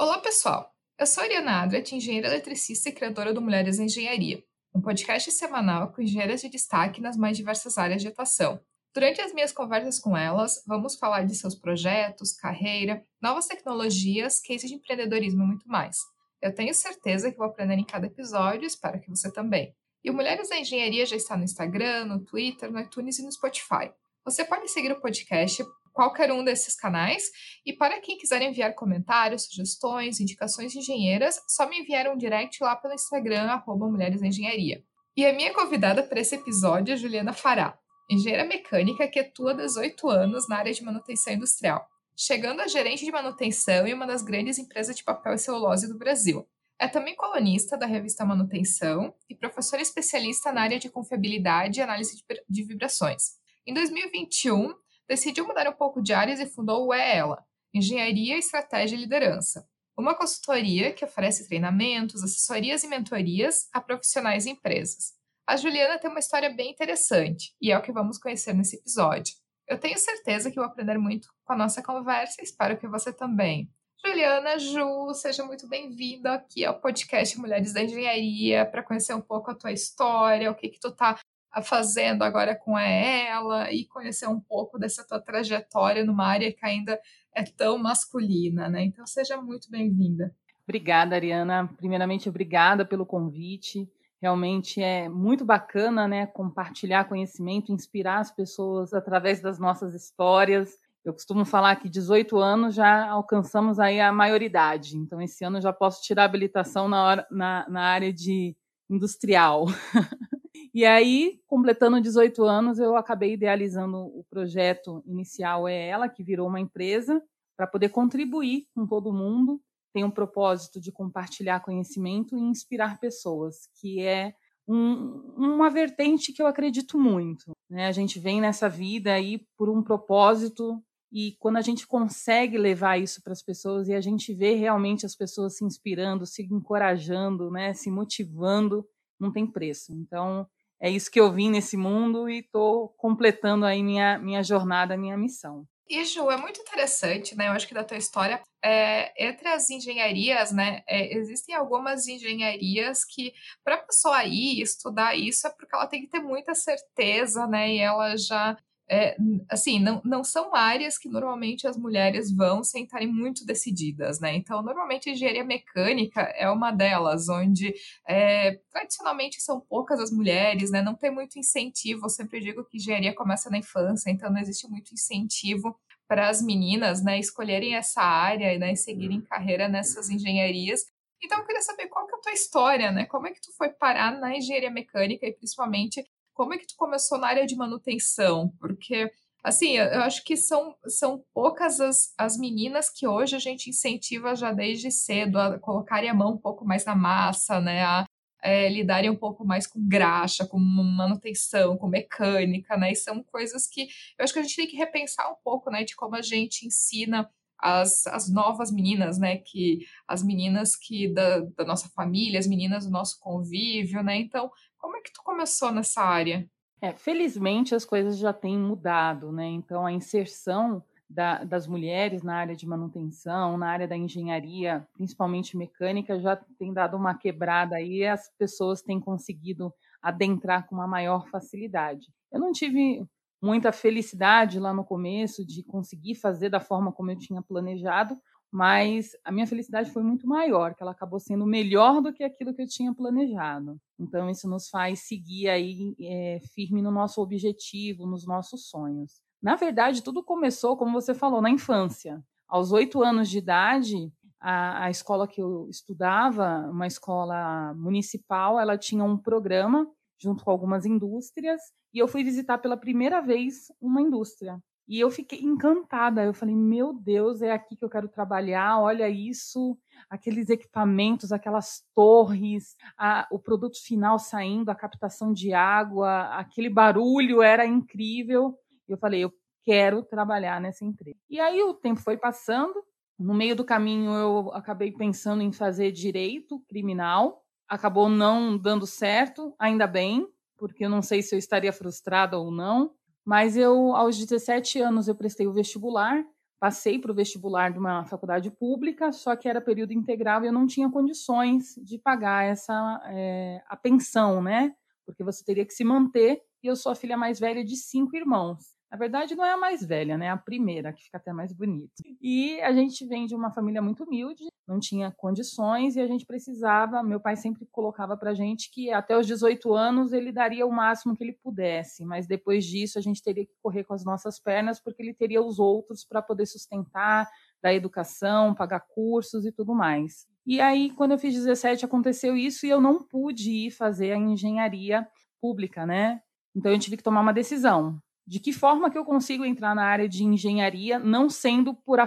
Olá, pessoal! Eu sou a Ariana Adret, engenheira eletricista e criadora do Mulheres em Engenharia, um podcast semanal com engenheiras de destaque nas mais diversas áreas de atuação. Durante as minhas conversas com elas, vamos falar de seus projetos, carreira, novas tecnologias, cases de empreendedorismo e muito mais. Eu tenho certeza que vou aprender em cada episódio e espero que você também. E o Mulheres da Engenharia já está no Instagram, no Twitter, no iTunes e no Spotify. Você pode seguir o podcast qualquer um desses canais. E para quem quiser enviar comentários, sugestões, indicações de engenheiras, só me enviar um direct lá pelo Instagram, arroba Mulheres Engenharia. E a minha convidada para esse episódio é Juliana Fará, engenheira mecânica que atua há 18 anos na área de manutenção industrial, chegando a gerente de manutenção em uma das grandes empresas de papel e celulose do Brasil. É também colunista da revista Manutenção e professora especialista na área de confiabilidade e análise de vibrações. Em 2021, decidiu mudar um pouco de áreas e fundou o É Ela, Engenharia, Estratégia e Liderança, uma consultoria que oferece treinamentos, assessorias e mentorias a profissionais e empresas. A Juliana tem uma história bem interessante e é o que vamos conhecer nesse episódio. Eu tenho certeza que vou aprender muito com a nossa conversa e espero que você também. Juliana, Ju, seja muito bem-vinda aqui ao podcast Mulheres da Engenharia para conhecer um pouco a tua história, o que que tu tá fazendo agora com ela e conhecer um pouco dessa tua trajetória numa área que ainda é tão masculina, né? Então seja muito bem-vinda. Obrigada, Ariana. Primeiramente, obrigada pelo convite. Realmente é muito bacana, né, compartilhar conhecimento, inspirar as pessoas através das nossas histórias. Eu costumo falar que 18 anos já alcançamos aí a maioridade. Então, esse ano já posso tirar habilitação na, hora, na, na área de industrial. E aí, completando 18 anos, eu acabei idealizando o projeto inicial É Ela, que virou uma empresa, para poder contribuir com todo mundo. Tem um propósito de compartilhar conhecimento e inspirar pessoas, que é um, uma vertente que eu acredito muito. Né? A gente vem nessa vida aí por um propósito e quando a gente consegue levar isso para as pessoas e a gente vê realmente as pessoas se inspirando, se encorajando, né, se motivando, não tem preço. Então, é isso que eu vim nesse mundo e estou completando aí minha, minha jornada, minha missão. E, Ju, é muito interessante, né? Eu acho que da tua história, é, entre as engenharias, né? É, existem algumas engenharias que, para a pessoa ir estudar isso, é porque ela tem que ter muita certeza, né? E ela já é, assim, não, não são áreas que normalmente as mulheres vão sem estarem muito decididas, né? Então, normalmente a engenharia mecânica é uma delas, onde é, tradicionalmente são poucas as mulheres, né? Não tem muito incentivo. Eu sempre digo que engenharia começa na infância, então não existe muito incentivo para as meninas, né, escolherem essa área né, e seguirem carreira nessas engenharias. Então, eu queria saber qual que é a tua história, né? Como é que tu foi parar na engenharia mecânica e principalmente como é que tu começou na área de manutenção? Porque, assim, eu acho que são, são poucas as, as meninas que hoje a gente incentiva já desde cedo a colocarem a mão um pouco mais na massa, né? A é, lidarem um pouco mais com graxa, com manutenção, com mecânica, né? E são coisas que eu acho que a gente tem que repensar um pouco, né? De como a gente ensina as, as novas meninas, né? Que as meninas que da, da nossa família, as meninas do nosso convívio, né? Então, como é que tu começou nessa área? É, felizmente as coisas já têm mudado, né? Então a inserção da, das mulheres na área de manutenção, na área da engenharia, principalmente mecânica, já tem dado uma quebrada aí as pessoas têm conseguido adentrar com uma maior facilidade. Eu não tive muita felicidade lá no começo de conseguir fazer da forma como eu tinha planejado, mas a minha felicidade foi muito maior, que ela acabou sendo melhor do que aquilo que eu tinha planejado. Então isso nos faz seguir aí é, firme no nosso objetivo, nos nossos sonhos. Na verdade, tudo começou, como você falou, na infância. Aos oito anos de idade, a, a escola que eu estudava, uma escola municipal, ela tinha um programa junto com algumas indústrias e eu fui visitar pela primeira vez uma indústria. E eu fiquei encantada. Eu falei, meu Deus, é aqui que eu quero trabalhar. Olha isso, aqueles equipamentos, aquelas torres, a, o produto final saindo, a captação de água, aquele barulho era incrível. Eu falei, eu quero trabalhar nessa empresa. E aí o tempo foi passando. No meio do caminho eu acabei pensando em fazer direito criminal. Acabou não dando certo, ainda bem, porque eu não sei se eu estaria frustrada ou não. Mas eu, aos 17 anos, eu prestei o vestibular passei para o vestibular de uma faculdade pública, só que era período integral e eu não tinha condições de pagar essa é, a pensão, né? Porque você teria que se manter e eu sou a filha mais velha de cinco irmãos. Na verdade, não é a mais velha, né? É a primeira, que fica até mais bonita. E a gente vem de uma família muito humilde, não tinha condições e a gente precisava. Meu pai sempre colocava pra gente que até os 18 anos ele daria o máximo que ele pudesse, mas depois disso a gente teria que correr com as nossas pernas porque ele teria os outros para poder sustentar, da educação, pagar cursos e tudo mais. E aí, quando eu fiz 17, aconteceu isso e eu não pude ir fazer a engenharia pública, né? Então eu tive que tomar uma decisão de que forma que eu consigo entrar na área de engenharia não sendo por,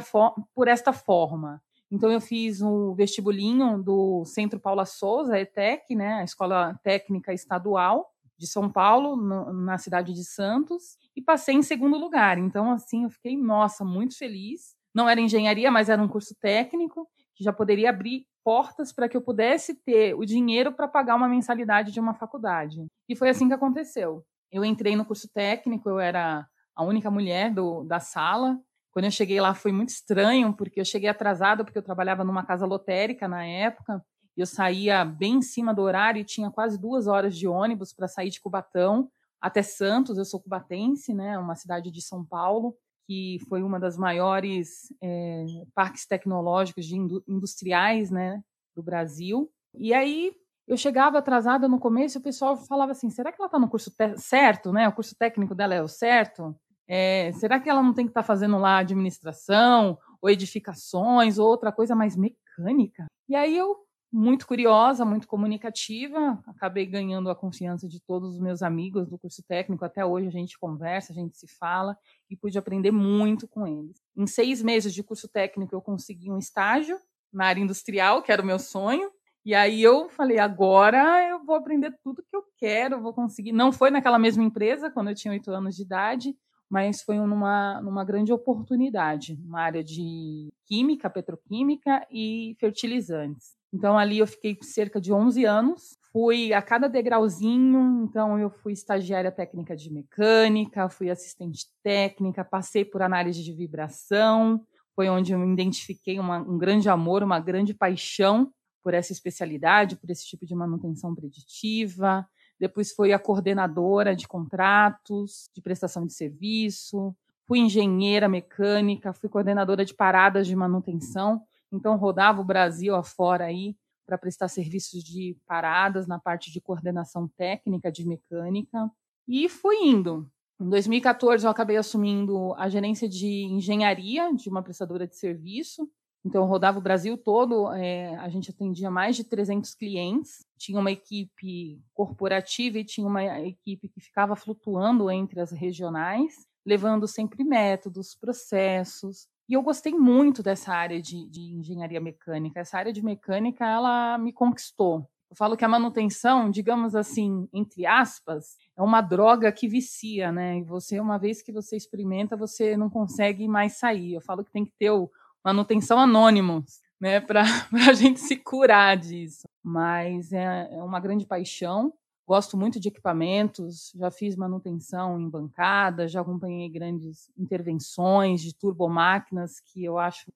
por esta forma. Então eu fiz um vestibulinho do Centro Paula Souza, ETEC, né, a Escola Técnica Estadual de São Paulo, no, na cidade de Santos, e passei em segundo lugar. Então assim, eu fiquei, nossa, muito feliz. Não era engenharia, mas era um curso técnico que já poderia abrir portas para que eu pudesse ter o dinheiro para pagar uma mensalidade de uma faculdade. E foi assim que aconteceu. Eu entrei no curso técnico, eu era a única mulher do, da sala. Quando eu cheguei lá foi muito estranho, porque eu cheguei atrasada, porque eu trabalhava numa casa lotérica na época. E eu saía bem em cima do horário e tinha quase duas horas de ônibus para sair de Cubatão até Santos. Eu sou cubatense, né, uma cidade de São Paulo, que foi uma das maiores é, parques tecnológicos de industriais né, do Brasil. E aí eu chegava atrasada no começo e o pessoal falava assim: será que ela está no curso certo, né? O curso técnico dela é o certo? É, será que ela não tem que estar tá fazendo lá administração, ou edificações, ou outra coisa mais mecânica? E aí eu, muito curiosa, muito comunicativa, acabei ganhando a confiança de todos os meus amigos do curso técnico. Até hoje a gente conversa, a gente se fala e pude aprender muito com eles. Em seis meses de curso técnico eu consegui um estágio na área industrial, que era o meu sonho. E aí eu falei, agora eu vou aprender tudo que eu quero, vou conseguir. Não foi naquela mesma empresa, quando eu tinha oito anos de idade, mas foi numa, numa grande oportunidade, uma área de química, petroquímica e fertilizantes. Então ali eu fiquei cerca de 11 anos, fui a cada degrauzinho, então eu fui estagiária técnica de mecânica, fui assistente técnica, passei por análise de vibração, foi onde eu me identifiquei uma, um grande amor, uma grande paixão por essa especialidade, por esse tipo de manutenção preditiva. Depois foi a coordenadora de contratos, de prestação de serviço. Fui engenheira mecânica, fui coordenadora de paradas de manutenção. Então rodava o Brasil afora aí para prestar serviços de paradas na parte de coordenação técnica de mecânica. E fui indo. Em 2014, eu acabei assumindo a gerência de engenharia de uma prestadora de serviço. Então, rodava o Brasil todo, é, a gente atendia mais de 300 clientes, tinha uma equipe corporativa e tinha uma equipe que ficava flutuando entre as regionais, levando sempre métodos, processos. E eu gostei muito dessa área de, de engenharia mecânica. Essa área de mecânica, ela me conquistou. Eu falo que a manutenção, digamos assim, entre aspas, é uma droga que vicia, né? E você, uma vez que você experimenta, você não consegue mais sair. Eu falo que tem que ter o, manutenção anônimos, né, para a gente se curar disso. Mas é, é uma grande paixão. Gosto muito de equipamentos, já fiz manutenção em bancada, já acompanhei grandes intervenções de turbomáquinas que eu acho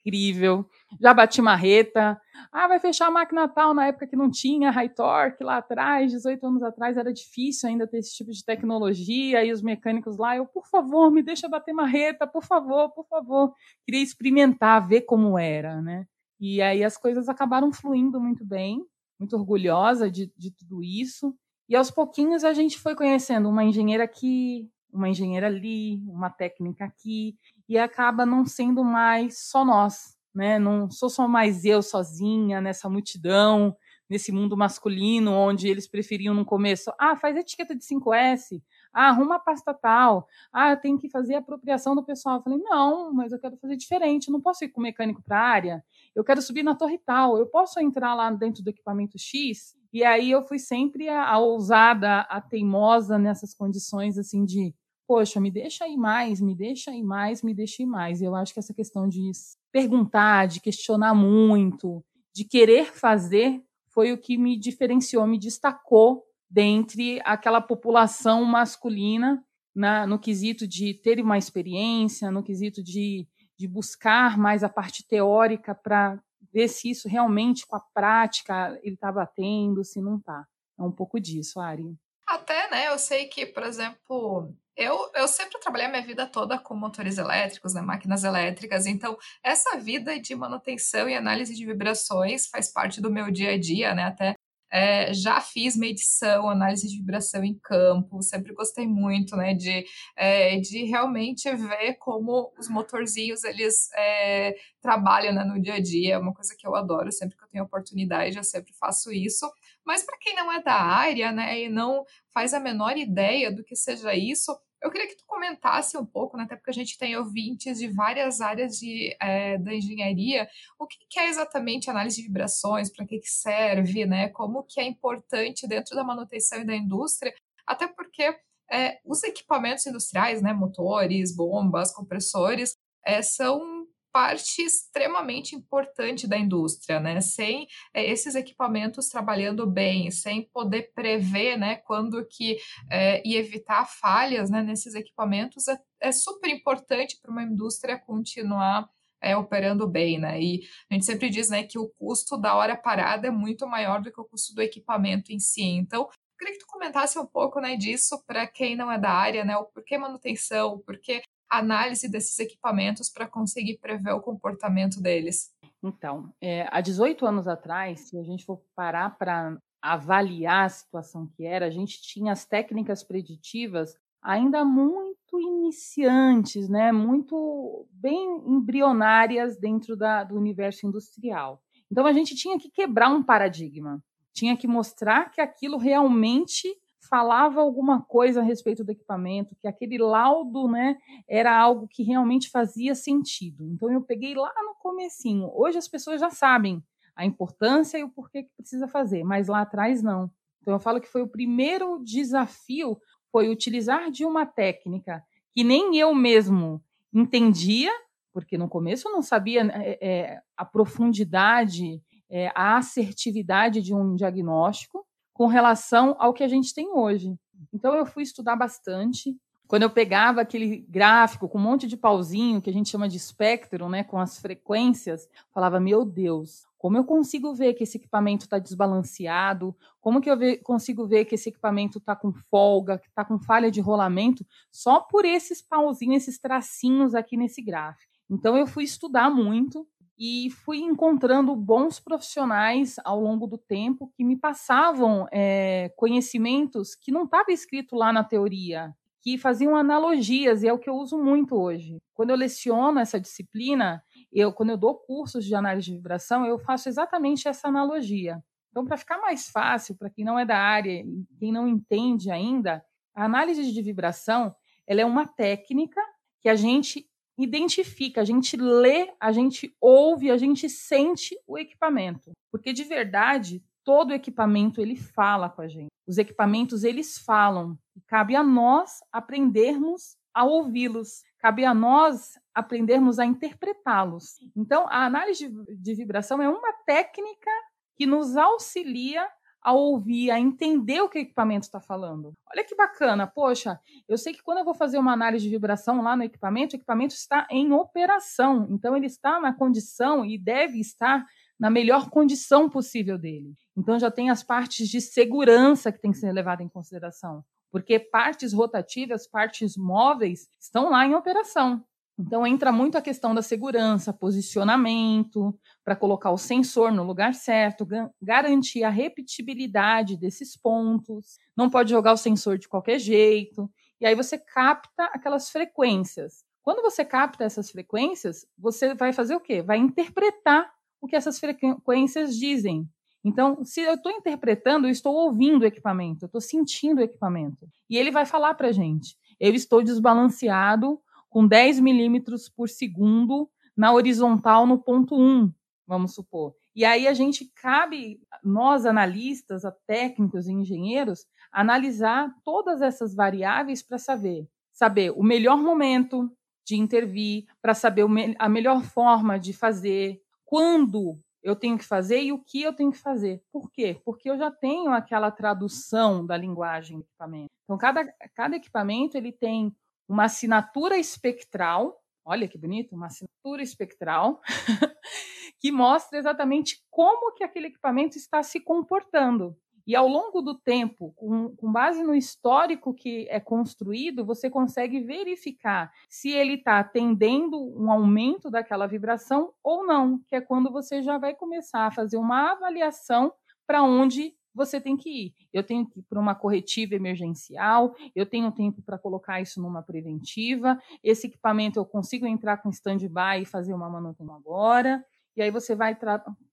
incrível. Já bati marreta. Ah, vai fechar a máquina tal na época que não tinha high torque lá atrás, 18 anos atrás era difícil ainda ter esse tipo de tecnologia e os mecânicos lá, eu, por favor, me deixa bater marreta, por favor, por favor. Queria experimentar, ver como era, né? E aí as coisas acabaram fluindo muito bem, muito orgulhosa de, de tudo isso. E aos pouquinhos a gente foi conhecendo uma engenheira aqui, uma engenheira ali, uma técnica aqui, e acaba não sendo mais só nós, né? Não sou só mais eu sozinha nessa multidão, nesse mundo masculino, onde eles preferiam no começo, ah, faz etiqueta de 5S, ah, arruma a pasta tal, ah, tem que fazer apropriação do pessoal. Eu falei, não, mas eu quero fazer diferente, eu não posso ir com o mecânico para a área, eu quero subir na torre tal, eu posso entrar lá dentro do equipamento X? E aí eu fui sempre a, a ousada, a teimosa nessas condições, assim, de poxa, me deixa aí mais, me deixa aí mais, me deixa aí mais. Eu acho que essa questão de perguntar, de questionar muito, de querer fazer, foi o que me diferenciou, me destacou dentre aquela população masculina na, no quesito de ter uma experiência, no quesito de, de buscar mais a parte teórica para ver se isso realmente com a prática ele está batendo, se não está. É um pouco disso, Ari. Até, né, eu sei que, por exemplo, eu, eu sempre trabalhei a minha vida toda com motores elétricos, né, máquinas elétricas, então essa vida de manutenção e análise de vibrações faz parte do meu dia a dia, né, até é, já fiz medição, análise de vibração em campo, sempre gostei muito, né, de, é, de realmente ver como os motorzinhos, eles é, trabalham né, no dia a dia, é uma coisa que eu adoro, sempre que eu tenho oportunidade, eu sempre faço isso, mas para quem não é da área, né, e não faz a menor ideia do que seja isso, eu queria que tu comentasse um pouco, né, até porque a gente tem ouvintes de várias áreas de, é, da engenharia, o que, que, é exatamente análise de vibrações, para que, que serve, né, como que é importante dentro da manutenção e da indústria, até porque é, os equipamentos industriais, né, motores, bombas, compressores, é, são parte extremamente importante da indústria, né? Sem é, esses equipamentos trabalhando bem, sem poder prever, né, quando que é, e evitar falhas, né, nesses equipamentos é, é super importante para uma indústria continuar é, operando bem, né? E a gente sempre diz, né, que o custo da hora parada é muito maior do que o custo do equipamento em si. Então, queria que tu comentasse um pouco, né, disso para quem não é da área, né? O porquê manutenção, o porquê análise desses equipamentos para conseguir prever o comportamento deles? Então, é, há 18 anos atrás, se a gente for parar para avaliar a situação que era, a gente tinha as técnicas preditivas ainda muito iniciantes, né, muito bem embrionárias dentro da, do universo industrial. Então a gente tinha que quebrar um paradigma, tinha que mostrar que aquilo realmente falava alguma coisa a respeito do equipamento, que aquele laudo, né, era algo que realmente fazia sentido. Então eu peguei lá no comecinho. Hoje as pessoas já sabem a importância e o porquê que precisa fazer, mas lá atrás não. Então eu falo que foi o primeiro desafio foi utilizar de uma técnica que nem eu mesmo entendia, porque no começo eu não sabia é, é, a profundidade, é, a assertividade de um diagnóstico, com relação ao que a gente tem hoje. Então eu fui estudar bastante. Quando eu pegava aquele gráfico com um monte de pauzinho que a gente chama de espectro, né, com as frequências, falava: "Meu Deus, como eu consigo ver que esse equipamento está desbalanceado? Como que eu ve consigo ver que esse equipamento está com folga, que está com falha de rolamento, só por esses pauzinhos, esses tracinhos aqui nesse gráfico? Então eu fui estudar muito e fui encontrando bons profissionais ao longo do tempo que me passavam é, conhecimentos que não estava escrito lá na teoria, que faziam analogias, e é o que eu uso muito hoje. Quando eu leciono essa disciplina, eu, quando eu dou cursos de análise de vibração, eu faço exatamente essa analogia. Então, para ficar mais fácil, para quem não é da área quem não entende ainda, a análise de vibração ela é uma técnica que a gente identifica, a gente lê, a gente ouve, a gente sente o equipamento. Porque de verdade, todo equipamento ele fala com a gente. Os equipamentos eles falam cabe a nós aprendermos a ouvi-los. Cabe a nós aprendermos a interpretá-los. Então, a análise de vibração é uma técnica que nos auxilia a ouvir, a entender o que o equipamento está falando. Olha que bacana, poxa, eu sei que quando eu vou fazer uma análise de vibração lá no equipamento, o equipamento está em operação, então ele está na condição e deve estar na melhor condição possível dele. Então já tem as partes de segurança que tem que ser levada em consideração, porque partes rotativas, partes móveis estão lá em operação. Então entra muito a questão da segurança, posicionamento, para colocar o sensor no lugar certo, garantir a repetibilidade desses pontos. Não pode jogar o sensor de qualquer jeito. E aí você capta aquelas frequências. Quando você capta essas frequências, você vai fazer o quê? Vai interpretar o que essas frequências dizem. Então, se eu estou interpretando, eu estou ouvindo o equipamento, eu estou sentindo o equipamento. E ele vai falar para a gente: eu estou desbalanceado com 10 milímetros por segundo na horizontal no ponto 1, vamos supor. E aí a gente cabe, nós analistas, técnicos e engenheiros, analisar todas essas variáveis para saber, saber o melhor momento de intervir, para saber a melhor forma de fazer, quando eu tenho que fazer e o que eu tenho que fazer. Por quê? Porque eu já tenho aquela tradução da linguagem do equipamento. Então, cada, cada equipamento ele tem uma assinatura espectral olha que bonito, uma assinatura espectral que mostra exatamente como que aquele equipamento está se comportando. E ao longo do tempo, com, com base no histórico que é construído, você consegue verificar se ele está atendendo um aumento daquela vibração ou não, que é quando você já vai começar a fazer uma avaliação para onde você tem que ir. Eu tenho que ir para uma corretiva emergencial, eu tenho tempo para colocar isso numa preventiva, esse equipamento eu consigo entrar com stand-by e fazer uma manutenção agora, e aí você vai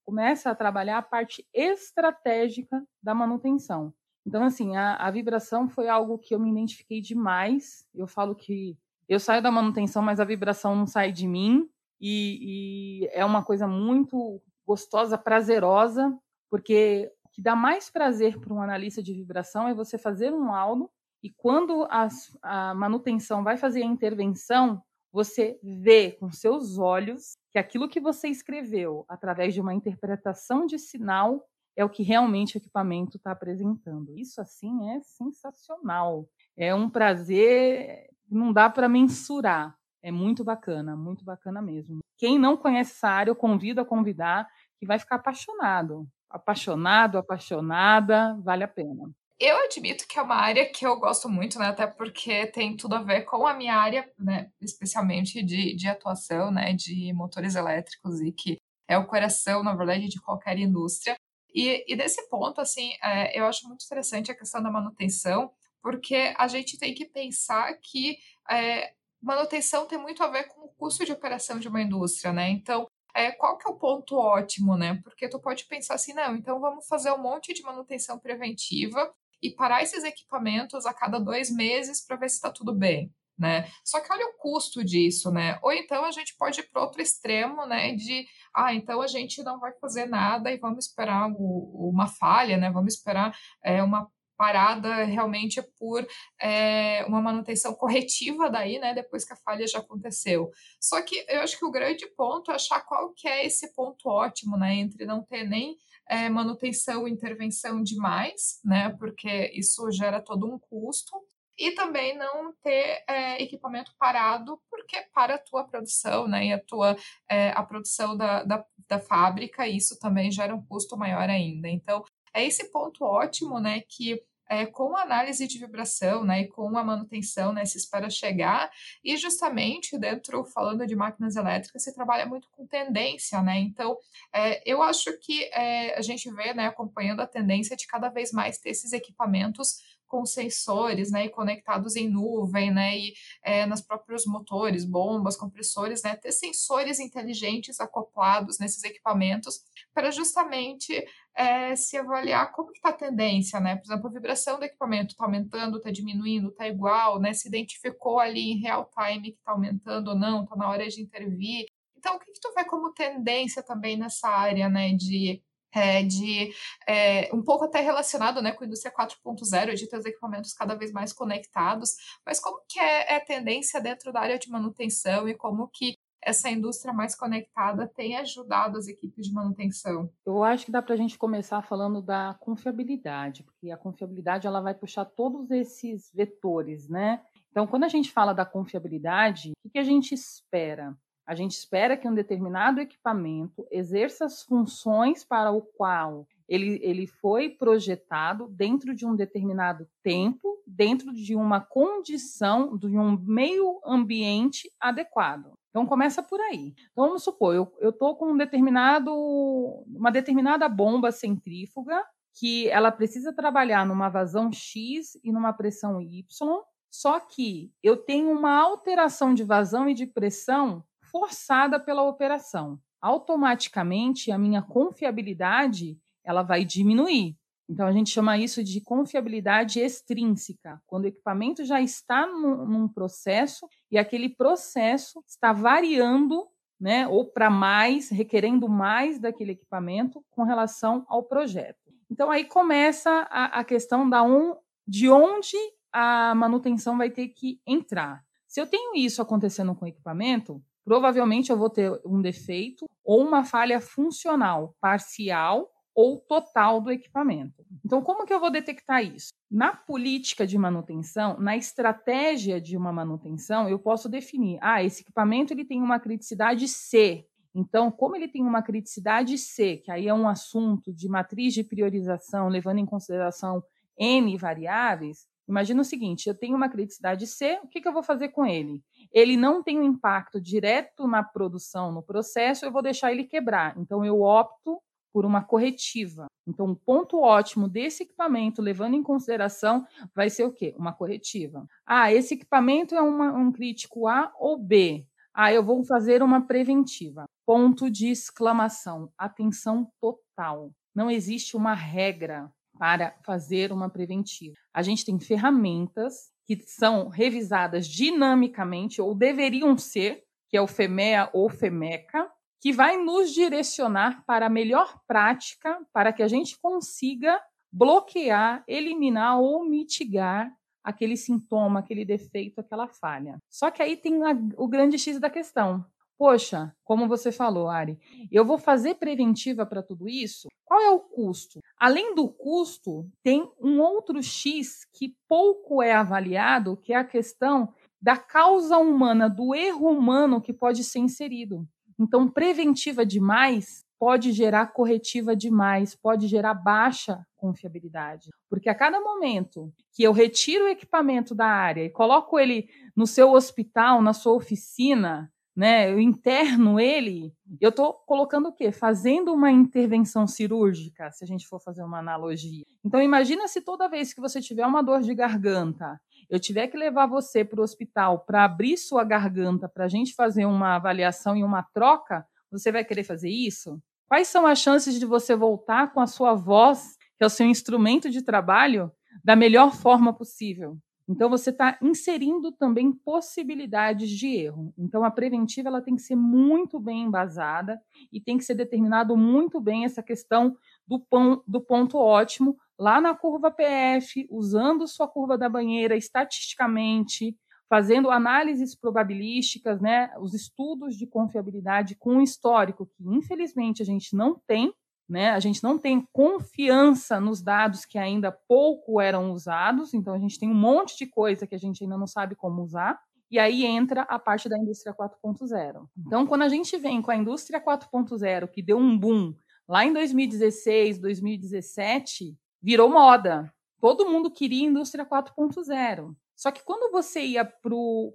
começa a trabalhar a parte estratégica da manutenção. Então, assim, a, a, vibração foi algo que eu me identifiquei demais. Eu falo que eu saio da manutenção, mas a vibração não sai de mim. E, e é uma coisa muito gostosa, prazerosa, porque que dá mais prazer para um analista de vibração é você fazer um laudo e quando as, a manutenção vai fazer a intervenção, você vê com seus olhos que aquilo que você escreveu através de uma interpretação de sinal é o que realmente o equipamento está apresentando. Isso assim é sensacional. É um prazer, não dá para mensurar. É muito bacana, muito bacana mesmo. Quem não conhece essa área, eu convido a convidar, que vai ficar apaixonado. Apaixonado, apaixonada, vale a pena. Eu admito que é uma área que eu gosto muito, né? Até porque tem tudo a ver com a minha área, né? Especialmente de, de atuação, né? De motores elétricos e que é o coração, na verdade, de qualquer indústria. E, e desse ponto, assim, é, eu acho muito interessante a questão da manutenção, porque a gente tem que pensar que é, manutenção tem muito a ver com o custo de operação de uma indústria, né? Então, é, qual que é o ponto ótimo, né? Porque tu pode pensar assim, não, então vamos fazer um monte de manutenção preventiva e parar esses equipamentos a cada dois meses para ver se está tudo bem. Né? Só que olha o custo disso, né? Ou então a gente pode ir para outro extremo, né? De ah, então a gente não vai fazer nada e vamos esperar o, uma falha, né? Vamos esperar é, uma parada realmente por é, uma manutenção corretiva daí, né? Depois que a falha já aconteceu. Só que eu acho que o grande ponto é achar qual que é esse ponto ótimo, né? Entre não ter nem é, manutenção intervenção demais, né? Porque isso gera todo um custo. E também não ter é, equipamento parado, porque para a tua produção, né? E a tua é, a produção da, da, da fábrica, isso também gera um custo maior ainda. Então, é esse ponto ótimo, né? Que é, com a análise de vibração, né, e com a manutenção, né, se espera chegar, e justamente dentro, falando de máquinas elétricas, se trabalha muito com tendência, né, então é, eu acho que é, a gente vê, né, acompanhando a tendência de cada vez mais ter esses equipamentos com sensores, né, e conectados em nuvem, né, e é, nos próprios motores, bombas, compressores, né, ter sensores inteligentes acoplados nesses equipamentos para justamente é, se avaliar como está a tendência, né, por exemplo, a vibração do equipamento está aumentando, está diminuindo, está igual, né, se identificou ali em real time que está aumentando ou não, está na hora de intervir. Então, o que, que tu vê como tendência também nessa área, né, de é, de é, um pouco até relacionado né, com a indústria 4.0, de ter os equipamentos cada vez mais conectados, mas como que é, é a tendência dentro da área de manutenção e como que essa indústria mais conectada tem ajudado as equipes de manutenção? Eu acho que dá para a gente começar falando da confiabilidade, porque a confiabilidade ela vai puxar todos esses vetores, né? Então, quando a gente fala da confiabilidade, o que a gente espera? A gente espera que um determinado equipamento exerça as funções para o qual ele, ele foi projetado dentro de um determinado tempo, dentro de uma condição, de um meio ambiente adequado. Então começa por aí. Então vamos supor, eu estou com um determinado, uma determinada bomba centrífuga que ela precisa trabalhar numa vazão X e numa pressão Y, só que eu tenho uma alteração de vazão e de pressão forçada pela operação. Automaticamente a minha confiabilidade ela vai diminuir. Então a gente chama isso de confiabilidade extrínseca, quando o equipamento já está num, num processo e aquele processo está variando, né, ou para mais, requerendo mais daquele equipamento com relação ao projeto. Então aí começa a, a questão da um, de onde a manutenção vai ter que entrar. Se eu tenho isso acontecendo com o equipamento, provavelmente eu vou ter um defeito ou uma falha funcional parcial ou total do equipamento. Então, como que eu vou detectar isso? Na política de manutenção, na estratégia de uma manutenção, eu posso definir, ah, esse equipamento ele tem uma criticidade C. Então, como ele tem uma criticidade C, que aí é um assunto de matriz de priorização, levando em consideração N variáveis, imagina o seguinte: eu tenho uma criticidade C, o que, que eu vou fazer com ele? Ele não tem um impacto direto na produção, no processo, eu vou deixar ele quebrar. Então, eu opto por uma corretiva. Então, o um ponto ótimo desse equipamento, levando em consideração, vai ser o quê? Uma corretiva. Ah, esse equipamento é uma, um crítico A ou B. Ah, eu vou fazer uma preventiva. Ponto de exclamação. Atenção total. Não existe uma regra para fazer uma preventiva. A gente tem ferramentas que são revisadas dinamicamente, ou deveriam ser, que é o FEMEA ou FEMECA, que vai nos direcionar para a melhor prática para que a gente consiga bloquear, eliminar ou mitigar aquele sintoma, aquele defeito, aquela falha. Só que aí tem a, o grande X da questão. Poxa, como você falou, Ari, eu vou fazer preventiva para tudo isso? Qual é o custo? Além do custo, tem um outro X que pouco é avaliado, que é a questão da causa humana, do erro humano que pode ser inserido. Então, preventiva demais pode gerar corretiva demais, pode gerar baixa confiabilidade. Porque a cada momento que eu retiro o equipamento da área e coloco ele no seu hospital, na sua oficina, né, eu interno ele, eu estou colocando o quê? Fazendo uma intervenção cirúrgica, se a gente for fazer uma analogia. Então, imagina se toda vez que você tiver uma dor de garganta eu tiver que levar você para o hospital para abrir sua garganta para a gente fazer uma avaliação e uma troca, você vai querer fazer isso? Quais são as chances de você voltar com a sua voz, que é o seu instrumento de trabalho, da melhor forma possível? Então você está inserindo também possibilidades de erro. Então a preventiva ela tem que ser muito bem embasada e tem que ser determinado muito bem essa questão do, do ponto ótimo lá na curva PF, usando sua curva da banheira estatisticamente, fazendo análises probabilísticas, né, os estudos de confiabilidade com um histórico que infelizmente a gente não tem, né? A gente não tem confiança nos dados que ainda pouco eram usados, então a gente tem um monte de coisa que a gente ainda não sabe como usar. E aí entra a parte da indústria 4.0. Então, quando a gente vem com a indústria 4.0, que deu um boom lá em 2016, 2017, virou moda. Todo mundo queria indústria 4.0. Só que quando você ia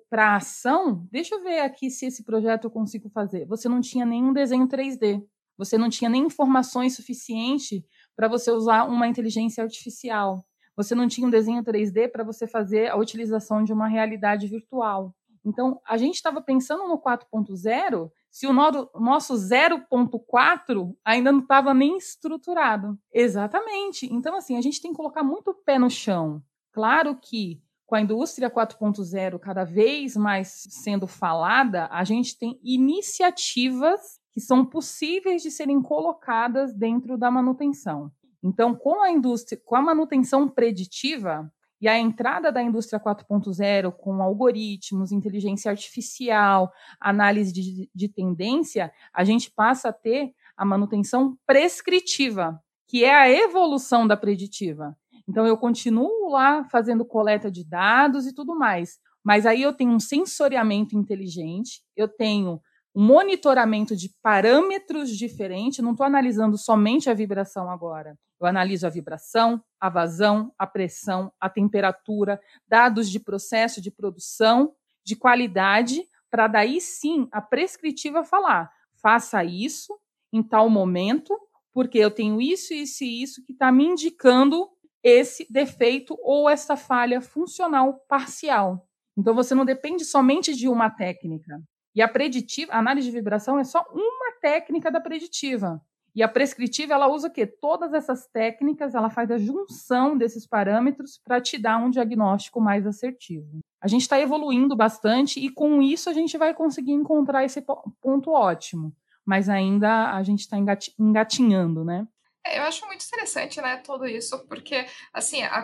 para a ação, deixa eu ver aqui se esse projeto eu consigo fazer. Você não tinha nenhum desenho 3D. Você não tinha nem informações suficientes para você usar uma inteligência artificial. Você não tinha um desenho 3D para você fazer a utilização de uma realidade virtual. Então, a gente estava pensando no 4.0 se o nosso 0.4 ainda não estava nem estruturado. Exatamente. Então, assim, a gente tem que colocar muito pé no chão. Claro que com a indústria 4.0 cada vez mais sendo falada, a gente tem iniciativas que são possíveis de serem colocadas dentro da manutenção. Então, com a indústria, com a manutenção preditiva, e a entrada da indústria 4.0 com algoritmos, inteligência artificial, análise de, de tendência, a gente passa a ter a manutenção prescritiva, que é a evolução da preditiva. Então, eu continuo lá fazendo coleta de dados e tudo mais, mas aí eu tenho um sensoriamento inteligente, eu tenho monitoramento de parâmetros diferentes, não estou analisando somente a vibração agora. Eu analiso a vibração, a vazão, a pressão, a temperatura, dados de processo de produção, de qualidade, para daí sim a prescritiva falar: faça isso em tal momento, porque eu tenho isso, isso e isso que está me indicando esse defeito ou essa falha funcional parcial. Então você não depende somente de uma técnica. E a preditiva, a análise de vibração é só uma técnica da preditiva. E a prescritiva, ela usa o quê? Todas essas técnicas, ela faz a junção desses parâmetros para te dar um diagnóstico mais assertivo. A gente está evoluindo bastante e com isso a gente vai conseguir encontrar esse ponto ótimo. Mas ainda a gente está engatinhando, né? É, eu acho muito interessante, né, tudo isso, porque, assim, a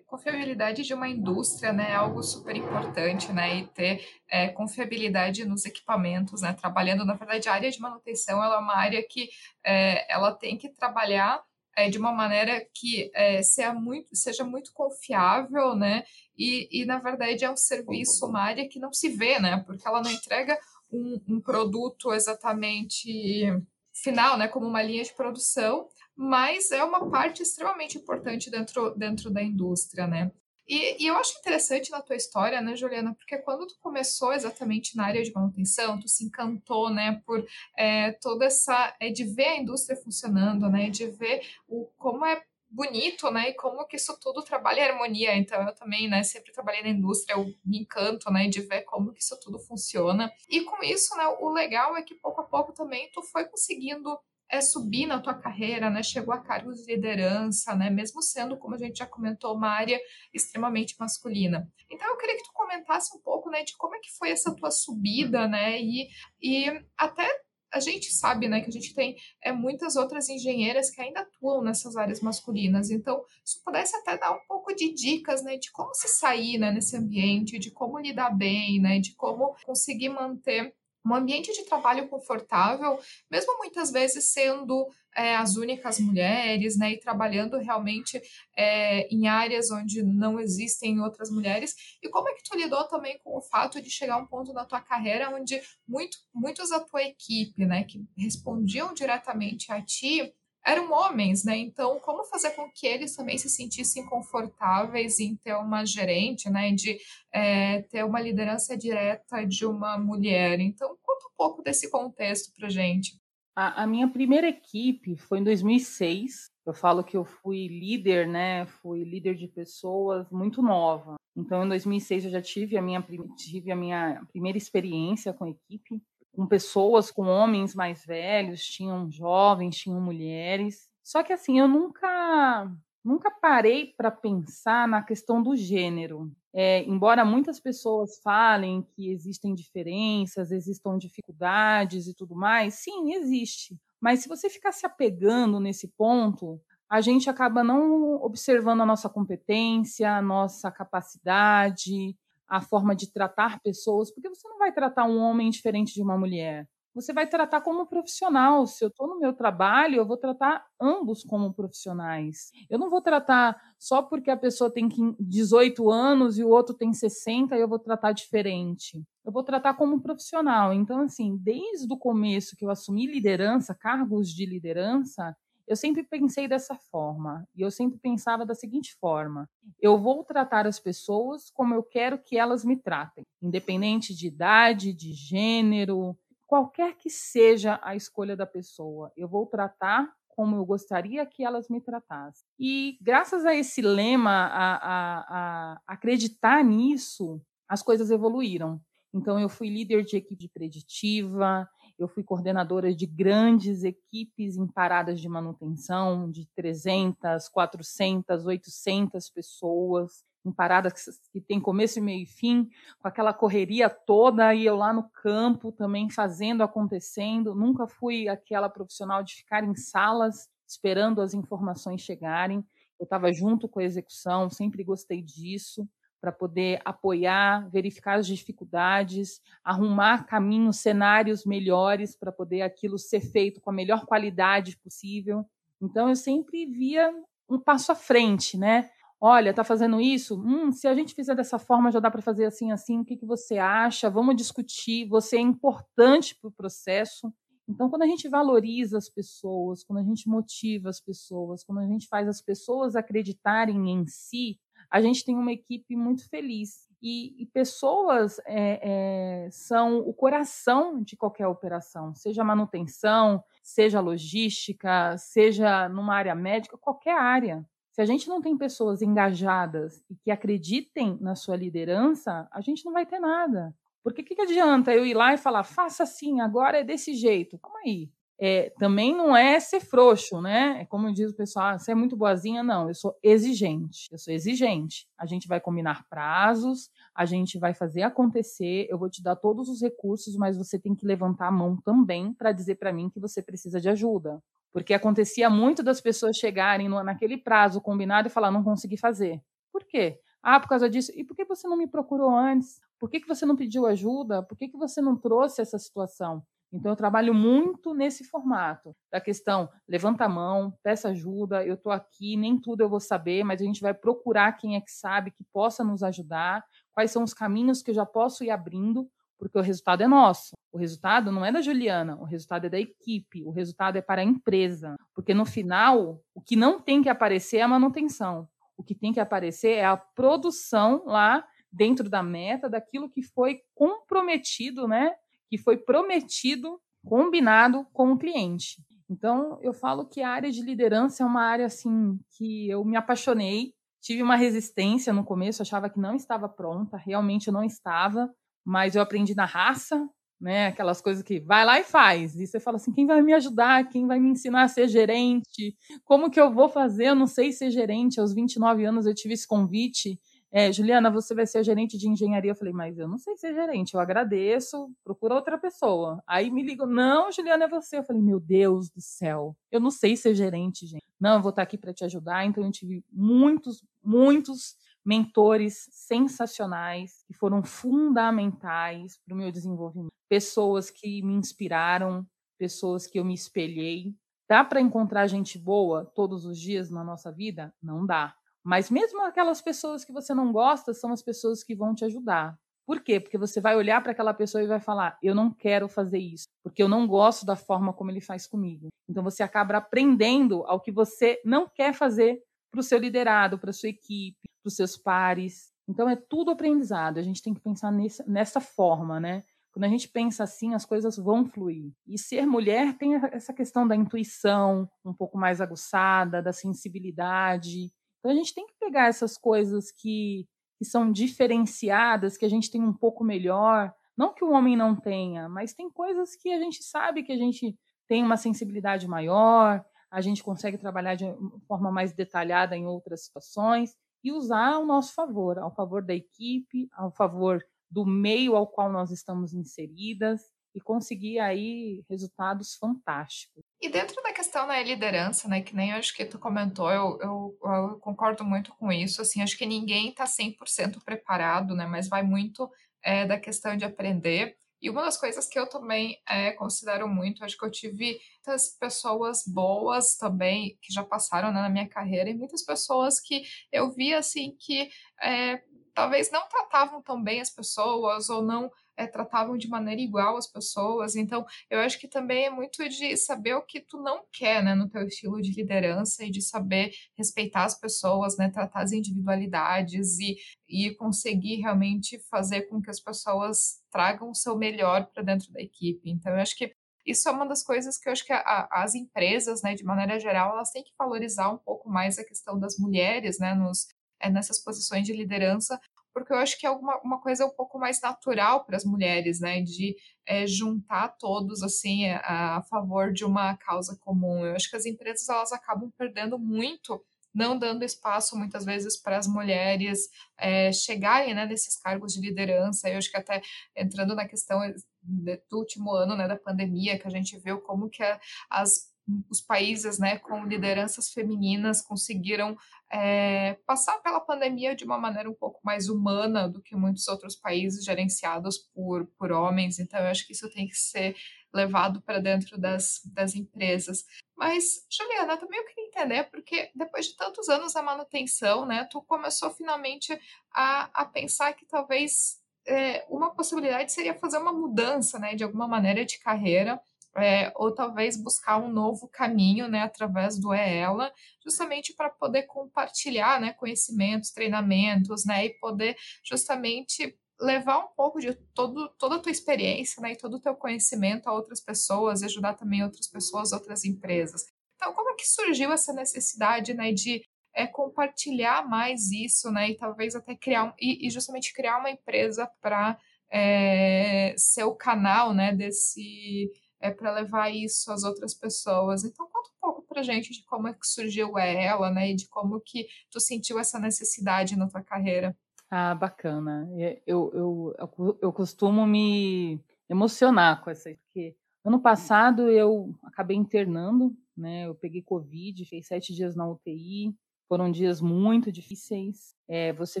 confiabilidade de uma indústria, né, é algo super importante, né, e ter é, confiabilidade nos equipamentos, né, trabalhando, na verdade, a área de manutenção, ela é uma área que é, ela tem que trabalhar é, de uma maneira que é, seja, muito, seja muito confiável, né? E, e, na verdade, é um serviço, uma área que não se vê, né? Porque ela não entrega um, um produto exatamente final, né? Como uma linha de produção, mas é uma parte extremamente importante dentro, dentro da indústria, né? E, e, eu acho interessante na tua história, né, Juliana, porque quando tu começou exatamente na área de manutenção, tu se encantou, né, por é, toda essa, é, de ver a indústria funcionando, né, de ver o, como é bonito, né, e como que isso tudo trabalha em harmonia. Então, eu também, né, sempre trabalhei na indústria, eu me encanto, né, de ver como que isso tudo funciona. E com isso, né, o legal é que pouco a pouco também tu foi conseguindo é subir na tua carreira, né? Chegou a cargos de liderança, né? Mesmo sendo, como a gente já comentou, uma área extremamente masculina. Então, eu queria que tu comentasse um pouco, né, de como é que foi essa tua subida, né? E, e até a gente sabe, né, que a gente tem é, muitas outras engenheiras que ainda atuam nessas áreas masculinas. Então, se pudesse até dar um pouco de dicas, né, de como se sair, né, nesse ambiente, de como lidar bem, né, de como conseguir manter um ambiente de trabalho confortável, mesmo muitas vezes sendo é, as únicas mulheres, né, e trabalhando realmente é, em áreas onde não existem outras mulheres. E como é que tu lidou também com o fato de chegar a um ponto na tua carreira onde muito, muitos da tua equipe, né, que respondiam diretamente a ti, eram homens, né? Então, como fazer com que eles também se sentissem confortáveis em ter uma gerente, né? De é, ter uma liderança direta de uma mulher. Então, conta um pouco desse contexto para gente. A, a, minha primeira equipe foi em 2006. Eu falo que eu fui líder, né? Fui líder de pessoas muito nova. Então, em 2006 eu já tive a minha, tive a minha primeira experiência com equipe com pessoas, com homens mais velhos, tinham jovens, tinham mulheres. Só que assim, eu nunca nunca parei para pensar na questão do gênero. É, embora muitas pessoas falem que existem diferenças, existam dificuldades e tudo mais, sim, existe. Mas se você ficar se apegando nesse ponto, a gente acaba não observando a nossa competência, a nossa capacidade, a forma de tratar pessoas, porque você não vai tratar um homem diferente de uma mulher. Você vai tratar como profissional. Se eu estou no meu trabalho, eu vou tratar ambos como profissionais. Eu não vou tratar só porque a pessoa tem 18 anos e o outro tem 60 e eu vou tratar diferente. Eu vou tratar como profissional. Então, assim, desde o começo que eu assumi liderança, cargos de liderança, eu sempre pensei dessa forma, e eu sempre pensava da seguinte forma: eu vou tratar as pessoas como eu quero que elas me tratem, independente de idade, de gênero, qualquer que seja a escolha da pessoa, eu vou tratar como eu gostaria que elas me tratassem. E graças a esse lema, a, a, a acreditar nisso, as coisas evoluíram. Então, eu fui líder de equipe preditiva, eu fui coordenadora de grandes equipes em paradas de manutenção, de 300, 400, 800 pessoas, em paradas que tem começo, meio e fim, com aquela correria toda, e eu lá no campo também fazendo, acontecendo. Nunca fui aquela profissional de ficar em salas esperando as informações chegarem. Eu estava junto com a execução, sempre gostei disso para poder apoiar, verificar as dificuldades, arrumar caminhos, cenários melhores para poder aquilo ser feito com a melhor qualidade possível. Então eu sempre via um passo à frente, né? Olha, está fazendo isso? Hum, se a gente fizer dessa forma, já dá para fazer assim, assim. O que, que você acha? Vamos discutir. Você é importante para o processo. Então, quando a gente valoriza as pessoas, quando a gente motiva as pessoas, quando a gente faz as pessoas acreditarem em si, a gente tem uma equipe muito feliz. E, e pessoas é, é, são o coração de qualquer operação, seja manutenção, seja logística, seja numa área médica, qualquer área. Se a gente não tem pessoas engajadas e que acreditem na sua liderança, a gente não vai ter nada. Porque o que, que adianta eu ir lá e falar, faça assim, agora é desse jeito? Calma aí é, também não é ser frouxo, né? É como diz o pessoal, ah, você é muito boazinha. Não, eu sou exigente. Eu sou exigente. A gente vai combinar prazos, a gente vai fazer acontecer. Eu vou te dar todos os recursos, mas você tem que levantar a mão também para dizer para mim que você precisa de ajuda. Porque acontecia muito das pessoas chegarem no, naquele prazo combinado e falar, não consegui fazer. Por quê? Ah, por causa disso. E por que você não me procurou antes? Por que, que você não pediu ajuda? Por que, que você não trouxe essa situação? Então, eu trabalho muito nesse formato da questão: levanta a mão, peça ajuda, eu estou aqui, nem tudo eu vou saber, mas a gente vai procurar quem é que sabe, que possa nos ajudar, quais são os caminhos que eu já posso ir abrindo, porque o resultado é nosso. O resultado não é da Juliana, o resultado é da equipe, o resultado é para a empresa. Porque no final, o que não tem que aparecer é a manutenção. O que tem que aparecer é a produção lá dentro da meta, daquilo que foi comprometido, né? Que foi prometido, combinado com o cliente. Então, eu falo que a área de liderança é uma área assim que eu me apaixonei, tive uma resistência no começo, achava que não estava pronta, realmente não estava, mas eu aprendi na raça, né? Aquelas coisas que vai lá e faz. E você fala assim: quem vai me ajudar? Quem vai me ensinar a ser gerente? Como que eu vou fazer? Eu não sei ser gerente. Aos 29 anos eu tive esse convite. É, Juliana, você vai ser gerente de engenharia. Eu falei, mas eu não sei ser gerente, eu agradeço, procura outra pessoa. Aí me ligam, não, Juliana, é você. Eu falei, meu Deus do céu, eu não sei ser gerente, gente. Não, eu vou estar aqui para te ajudar. Então eu tive muitos, muitos mentores sensacionais que foram fundamentais para o meu desenvolvimento, pessoas que me inspiraram, pessoas que eu me espelhei. Dá para encontrar gente boa todos os dias na nossa vida? Não dá. Mas mesmo aquelas pessoas que você não gosta são as pessoas que vão te ajudar. Por quê? Porque você vai olhar para aquela pessoa e vai falar: eu não quero fazer isso, porque eu não gosto da forma como ele faz comigo. Então você acaba aprendendo ao que você não quer fazer para o seu liderado, para a sua equipe, para os seus pares. Então é tudo aprendizado. A gente tem que pensar nessa, nessa forma, né? Quando a gente pensa assim, as coisas vão fluir. E ser mulher tem essa questão da intuição um pouco mais aguçada, da sensibilidade. Então a gente tem que pegar essas coisas que, que são diferenciadas, que a gente tem um pouco melhor. Não que o homem não tenha, mas tem coisas que a gente sabe que a gente tem uma sensibilidade maior, a gente consegue trabalhar de forma mais detalhada em outras situações e usar ao nosso favor, ao favor da equipe, ao favor do meio ao qual nós estamos inseridas e conseguir aí resultados fantásticos. E dentro da questão da liderança, né, que nem acho que tu comentou, eu, eu, eu concordo muito com isso, assim, acho que ninguém está 100% preparado, né, mas vai muito é, da questão de aprender. E uma das coisas que eu também é, considero muito, acho que eu tive muitas pessoas boas também que já passaram né, na minha carreira e muitas pessoas que eu vi assim que é, talvez não tratavam tão bem as pessoas ou não é, tratavam de maneira igual as pessoas. Então, eu acho que também é muito de saber o que tu não quer, né, no teu estilo de liderança e de saber respeitar as pessoas, né, tratar as individualidades e, e conseguir realmente fazer com que as pessoas tragam o seu melhor para dentro da equipe. Então, eu acho que isso é uma das coisas que eu acho que a, as empresas, né, de maneira geral, elas têm que valorizar um pouco mais a questão das mulheres, né, nos, é, nessas posições de liderança, porque eu acho que é uma, uma coisa um pouco mais natural para as mulheres, né, de é, juntar todos assim a, a, favor de uma causa comum. Eu acho que as empresas elas acabam perdendo muito, não dando espaço muitas vezes para as mulheres é, chegarem né, nesses cargos de liderança. Eu acho que até entrando na questão do último ano né, da pandemia, que a gente viu como que as os países né, com lideranças femininas conseguiram é, passar pela pandemia de uma maneira um pouco mais humana do que muitos outros países gerenciados por, por homens. Então, eu acho que isso tem que ser levado para dentro das, das empresas. Mas, Juliana, também eu queria entender, porque depois de tantos anos da manutenção, né, tu começou finalmente a, a pensar que talvez é, uma possibilidade seria fazer uma mudança, né, de alguma maneira de carreira é, ou talvez buscar um novo caminho, né, através do EELA, justamente para poder compartilhar, né, conhecimentos, treinamentos, né, e poder justamente levar um pouco de todo, toda a tua experiência, né, e todo o teu conhecimento a outras pessoas e ajudar também outras pessoas, outras empresas. Então, como é que surgiu essa necessidade, né, de é, compartilhar mais isso, né, e talvez até criar, um, e, e justamente criar uma empresa para é, ser o canal, né, desse é, para levar isso às outras pessoas. Então, conta um pouco para gente de como é que surgiu ela, né, e de como que tu sentiu essa necessidade na tua carreira. Ah, bacana. Eu, eu, eu, costumo me emocionar com essa, porque ano passado eu acabei internando, né, eu peguei Covid, fiquei sete dias na UTI, foram dias muito difíceis. É, você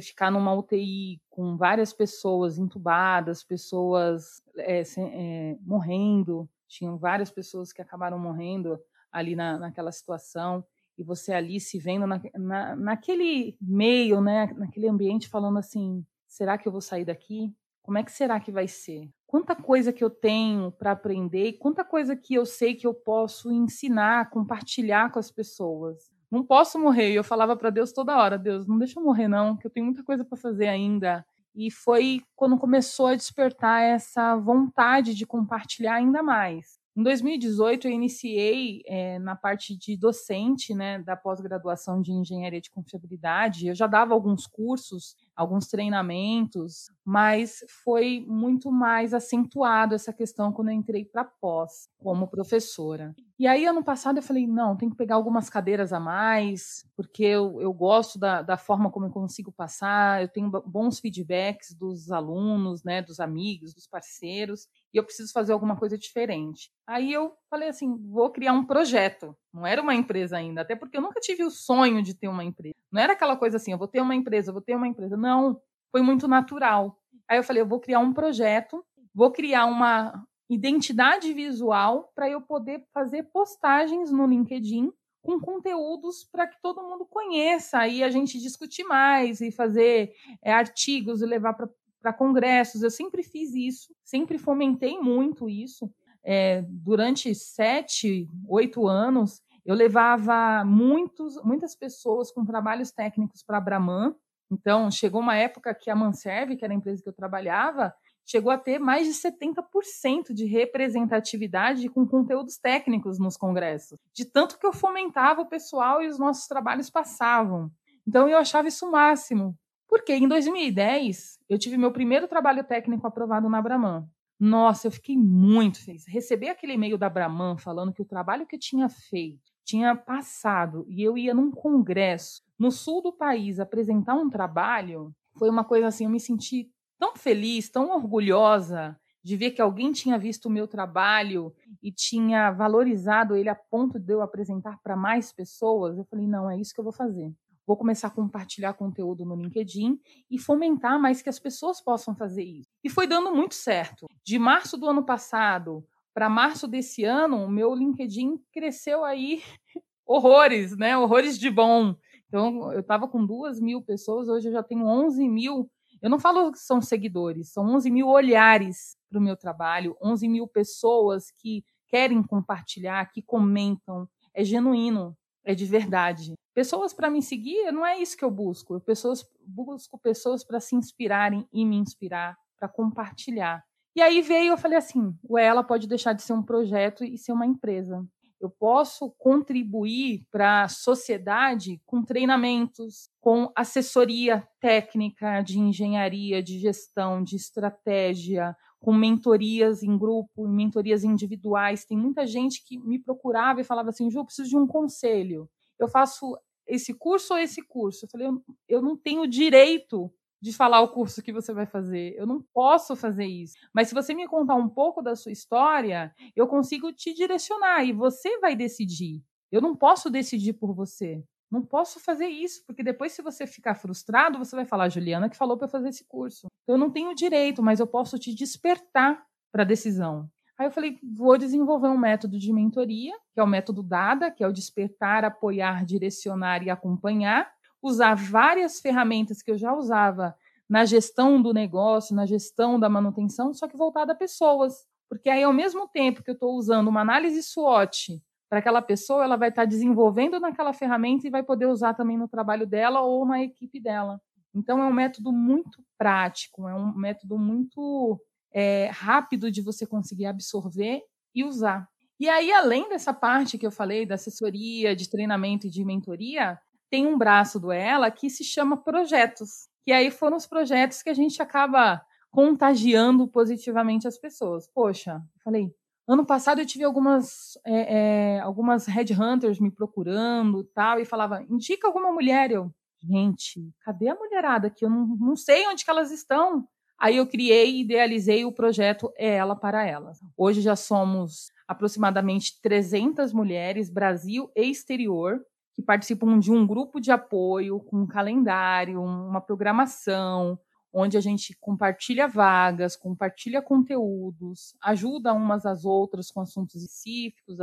ficar numa UTI com várias pessoas entubadas, pessoas é, é, morrendo, tinham várias pessoas que acabaram morrendo ali na, naquela situação, e você ali se vendo na, na, naquele meio, né, naquele ambiente, falando assim: será que eu vou sair daqui? Como é que será que vai ser? Quanta coisa que eu tenho para aprender e quanta coisa que eu sei que eu posso ensinar, compartilhar com as pessoas. Não posso morrer. E eu falava para Deus toda hora: Deus, não deixa eu morrer, não, que eu tenho muita coisa para fazer ainda. E foi quando começou a despertar essa vontade de compartilhar ainda mais. Em 2018, eu iniciei é, na parte de docente né, da pós-graduação de engenharia de confiabilidade. Eu já dava alguns cursos, alguns treinamentos, mas foi muito mais acentuado essa questão quando eu entrei para pós como professora. E aí, ano passado, eu falei: não, tem que pegar algumas cadeiras a mais, porque eu, eu gosto da, da forma como eu consigo passar, eu tenho bons feedbacks dos alunos, né, dos amigos, dos parceiros, e eu preciso fazer alguma coisa diferente. Aí eu falei assim: vou criar um projeto. Não era uma empresa ainda, até porque eu nunca tive o sonho de ter uma empresa. Não era aquela coisa assim: eu vou ter uma empresa, eu vou ter uma empresa. Não, foi muito natural. Aí eu falei: eu vou criar um projeto, vou criar uma identidade visual para eu poder fazer postagens no LinkedIn com conteúdos para que todo mundo conheça e a gente discutir mais e fazer é, artigos e levar para para congressos. Eu sempre fiz isso, sempre fomentei muito isso. É, durante sete, oito anos, eu levava muitos, muitas pessoas com trabalhos técnicos para a Brahman. Então, chegou uma época que a Manserve, que era a empresa que eu trabalhava, chegou a ter mais de 70% de representatividade com conteúdos técnicos nos congressos, de tanto que eu fomentava o pessoal e os nossos trabalhos passavam. Então, eu achava isso o máximo. Porque em 2010, eu tive meu primeiro trabalho técnico aprovado na Brahman. Nossa, eu fiquei muito feliz. Receber aquele e-mail da Brahman falando que o trabalho que eu tinha feito tinha passado e eu ia num congresso no sul do país apresentar um trabalho, foi uma coisa assim, eu me senti tão feliz, tão orgulhosa de ver que alguém tinha visto o meu trabalho e tinha valorizado ele a ponto de eu apresentar para mais pessoas. Eu falei, não, é isso que eu vou fazer vou começar a compartilhar conteúdo no LinkedIn e fomentar mais que as pessoas possam fazer isso. E foi dando muito certo. De março do ano passado para março desse ano, o meu LinkedIn cresceu aí horrores, né? Horrores de bom. Então, eu estava com duas mil pessoas, hoje eu já tenho 11 mil. Eu não falo que são seguidores, são 11 mil olhares para o meu trabalho, 11 mil pessoas que querem compartilhar, que comentam. É genuíno, é de verdade. Pessoas para me seguir, não é isso que eu busco. Eu pessoas, busco pessoas para se inspirarem e me inspirar, para compartilhar. E aí veio, eu falei assim: o ela pode deixar de ser um projeto e ser uma empresa. Eu posso contribuir para a sociedade com treinamentos, com assessoria técnica de engenharia, de gestão, de estratégia, com mentorias em grupo, mentorias individuais. Tem muita gente que me procurava e falava assim: Ju, eu preciso de um conselho. Eu faço esse curso ou esse curso? Eu falei: eu, eu não tenho direito de falar o curso que você vai fazer. Eu não posso fazer isso. Mas se você me contar um pouco da sua história, eu consigo te direcionar e você vai decidir. Eu não posso decidir por você. Não posso fazer isso, porque depois, se você ficar frustrado, você vai falar, Juliana, que falou para fazer esse curso. Eu não tenho direito, mas eu posso te despertar para a decisão. Aí eu falei, vou desenvolver um método de mentoria, que é o método DADA, que é o despertar, apoiar, direcionar e acompanhar, usar várias ferramentas que eu já usava na gestão do negócio, na gestão da manutenção, só que voltada a pessoas. Porque aí, ao mesmo tempo que eu estou usando uma análise SWOT para aquela pessoa, ela vai estar tá desenvolvendo naquela ferramenta e vai poder usar também no trabalho dela ou na equipe dela. Então, é um método muito prático, é um método muito é, rápido de você conseguir absorver e usar. E aí, além dessa parte que eu falei, da assessoria, de treinamento e de mentoria, tem um braço do Ela que se chama projetos. Que aí foram os projetos que a gente acaba contagiando positivamente as pessoas. Poxa, falei, Ano passado eu tive algumas, é, é, algumas headhunters me procurando tal, e falava, indica alguma mulher. Eu, gente, cadê a mulherada aqui? Eu não, não sei onde que elas estão. Aí eu criei e idealizei o projeto É Ela para Elas. Hoje já somos aproximadamente 300 mulheres, Brasil e exterior, que participam de um grupo de apoio com um calendário, uma programação, onde a gente compartilha vagas, compartilha conteúdos, ajuda umas às outras com assuntos específicos,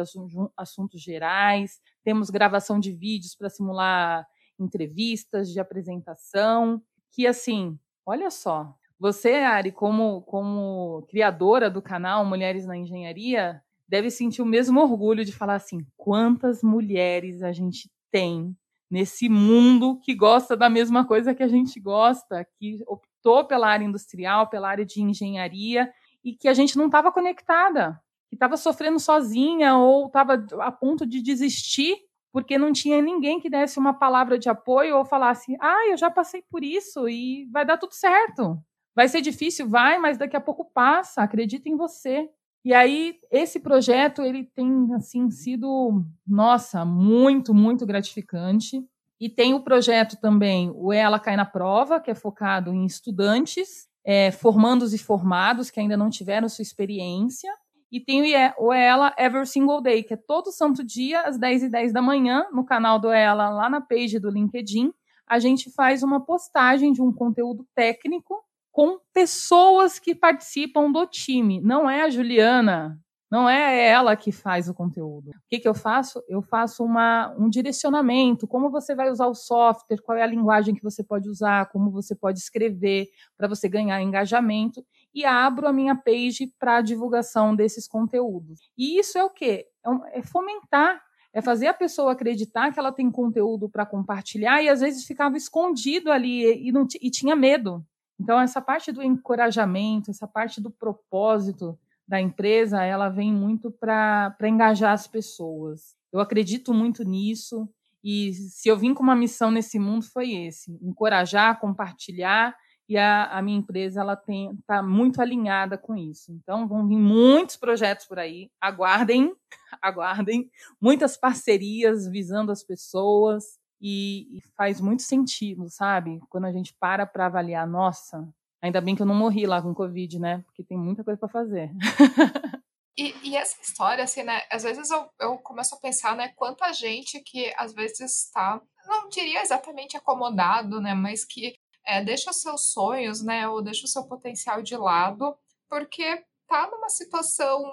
assuntos gerais. Temos gravação de vídeos para simular entrevistas de apresentação, que assim, olha só, você, Ari, como, como criadora do canal Mulheres na Engenharia, deve sentir o mesmo orgulho de falar assim: quantas mulheres a gente tem nesse mundo que gosta da mesma coisa que a gente gosta, que optou pela área industrial, pela área de engenharia e que a gente não estava conectada, que estava sofrendo sozinha ou estava a ponto de desistir porque não tinha ninguém que desse uma palavra de apoio ou falasse: "Ah, eu já passei por isso e vai dar tudo certo". Vai ser difícil, vai, mas daqui a pouco passa, acredita em você. E aí esse projeto ele tem assim sido, nossa, muito, muito gratificante. E tem o projeto também, o Ela Cai na Prova, que é focado em estudantes, é, formandos e formados que ainda não tiveram sua experiência. E tem o Ela Every Single Day, que é todo santo dia, às 10 e 10 da manhã, no canal do Ela, lá na page do LinkedIn. A gente faz uma postagem de um conteúdo técnico com pessoas que participam do time. Não é a Juliana, não é ela que faz o conteúdo. O que, que eu faço? Eu faço uma, um direcionamento, como você vai usar o software, qual é a linguagem que você pode usar, como você pode escrever para você ganhar engajamento e abro a minha page para divulgação desses conteúdos. E isso é o quê? É, é fomentar é fazer a pessoa acreditar que ela tem conteúdo para compartilhar e às vezes ficava escondido ali e, não, e tinha medo. Então, essa parte do encorajamento, essa parte do propósito da empresa, ela vem muito para engajar as pessoas. Eu acredito muito nisso e se eu vim com uma missão nesse mundo foi esse, encorajar, compartilhar e a, a minha empresa ela está muito alinhada com isso. Então vão vir muitos projetos por aí. Aguardem, aguardem, muitas parcerias visando as pessoas e, faz muito sentido, sabe? Quando a gente para para avaliar, nossa, ainda bem que eu não morri lá com Covid, né? Porque tem muita coisa para fazer. E, e, essa história, assim, né? Às vezes eu, eu começo a pensar, né? Quanta gente que às vezes está, não diria exatamente acomodado, né? Mas que é, deixa os seus sonhos, né? Ou deixa o seu potencial de lado, porque tá numa situação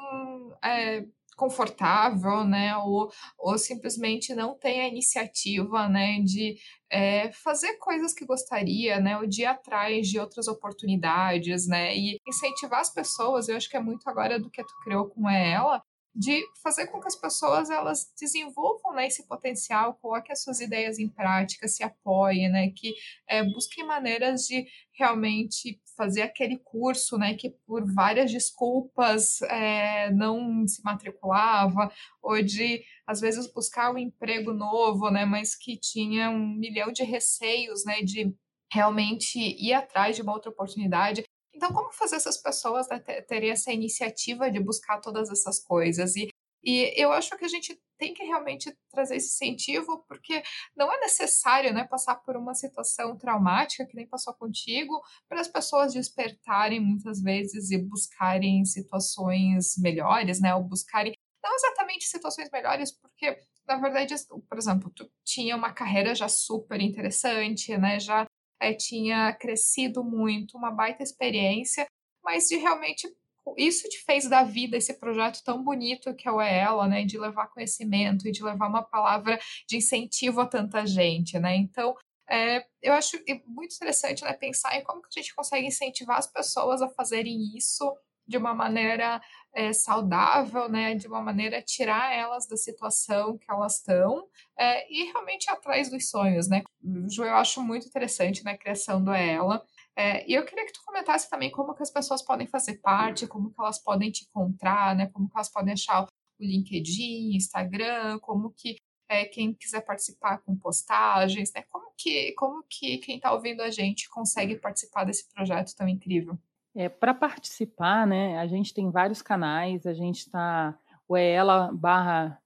é, confortável, né? Ou, ou simplesmente não tem a iniciativa, né? De é, fazer coisas que gostaria, né? O de ir atrás de outras oportunidades, né? E incentivar as pessoas, eu acho que é muito agora do que tu criou com ela, de fazer com que as pessoas elas desenvolvam né, esse potencial, coloquem as suas ideias em prática, se apoiem, né, que é, busquem maneiras de realmente fazer aquele curso, né, que por várias desculpas é, não se matriculava, ou de às vezes buscar um emprego novo, né, mas que tinha um milhão de receios, né, de realmente ir atrás de uma outra oportunidade. Então, como fazer essas pessoas né, terem essa iniciativa de buscar todas essas coisas? E, e eu acho que a gente tem que realmente trazer esse incentivo, porque não é necessário né, passar por uma situação traumática, que nem passou contigo, para as pessoas despertarem muitas vezes e buscarem situações melhores, né? Ou buscarem, não exatamente situações melhores, porque, na verdade, por exemplo, tu tinha uma carreira já super interessante, né? Já é, tinha crescido muito, uma baita experiência, mas de realmente isso te fez da vida esse projeto tão bonito que é o Ela, né, de levar conhecimento e de levar uma palavra de incentivo a tanta gente, né? Então, é, eu acho muito interessante né, pensar em como que a gente consegue incentivar as pessoas a fazerem isso de uma maneira é, saudável, né, de uma maneira tirar elas da situação que elas estão é, e realmente atrás dos sonhos, né. Ju, eu acho muito interessante na né, criação do Ela. É, e eu queria que tu comentasse também como que as pessoas podem fazer parte, como que elas podem te encontrar, né, como que elas podem achar o LinkedIn, Instagram, como que é, quem quiser participar com postagens, né, como que, como que quem está ouvindo a gente consegue participar desse projeto tão incrível? É, Para participar, né, a gente tem vários canais, a gente está o ela barra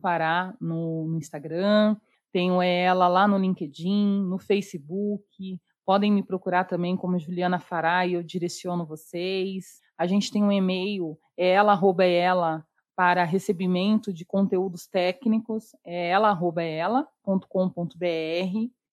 Fará no, no Instagram, tem o ela lá no LinkedIn, no Facebook, podem me procurar também como Juliana Fará e eu direciono vocês. A gente tem um e-mail, é ela, para recebimento de conteúdos técnicos, é ela.ela.com.br.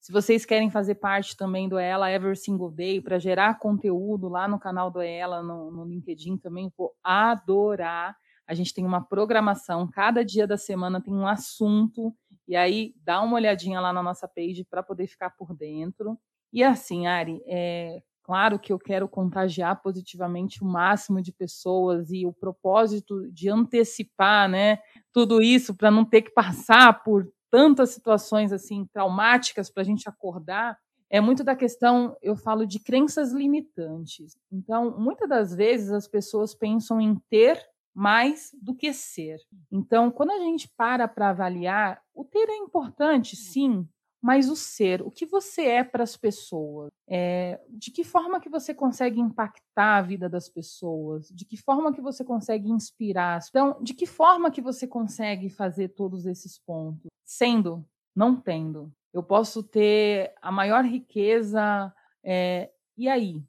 Se vocês querem fazer parte também do Ela Every Single Day para gerar conteúdo lá no canal do Ela, no, no LinkedIn também, vou adorar. A gente tem uma programação, cada dia da semana tem um assunto, e aí dá uma olhadinha lá na nossa page para poder ficar por dentro. E assim, Ari, é claro que eu quero contagiar positivamente o máximo de pessoas e o propósito de antecipar, né, tudo isso para não ter que passar por tantas situações assim traumáticas para a gente acordar é muito da questão, eu falo de crenças limitantes. Então, muitas das vezes as pessoas pensam em ter mais do que ser. Então, quando a gente para para avaliar, o ter é importante, sim, mas o ser, o que você é para as pessoas, é, de que forma que você consegue impactar a vida das pessoas, de que forma que você consegue inspirar, então, de que forma que você consegue fazer todos esses pontos, sendo, não tendo. Eu posso ter a maior riqueza, é, e aí?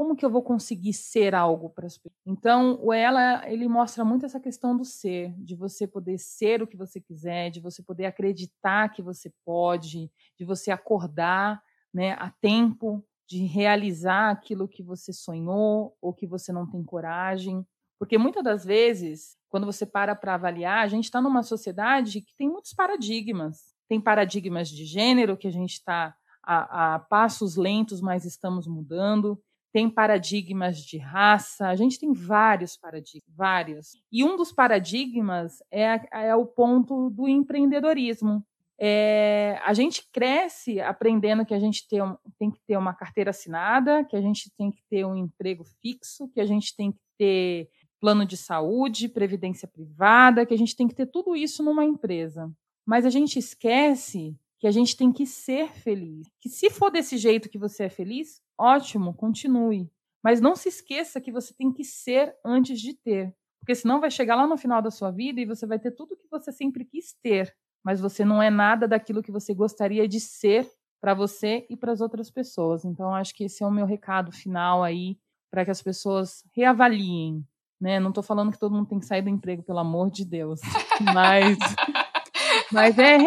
Como que eu vou conseguir ser algo para as pessoas? Então, o ela ele mostra muito essa questão do ser, de você poder ser o que você quiser, de você poder acreditar que você pode, de você acordar, né, a tempo de realizar aquilo que você sonhou ou que você não tem coragem, porque muitas das vezes, quando você para para avaliar, a gente está numa sociedade que tem muitos paradigmas. Tem paradigmas de gênero que a gente está a, a passos lentos, mas estamos mudando tem paradigmas de raça, a gente tem vários paradigmas, vários. E um dos paradigmas é, é o ponto do empreendedorismo. É, a gente cresce aprendendo que a gente tem, tem, que ter uma carteira assinada, que a gente tem que ter um emprego fixo, que a gente tem que ter plano de saúde, previdência privada, que a gente tem que ter tudo isso numa empresa. Mas a gente esquece que a gente tem que ser feliz. Que se for desse jeito que você é feliz, ótimo, continue. Mas não se esqueça que você tem que ser antes de ter. Porque senão vai chegar lá no final da sua vida e você vai ter tudo que você sempre quis ter, mas você não é nada daquilo que você gostaria de ser para você e para as outras pessoas. Então acho que esse é o meu recado final aí para que as pessoas reavaliem, né? Não estou falando que todo mundo tem que sair do emprego, pelo amor de Deus, mas mas é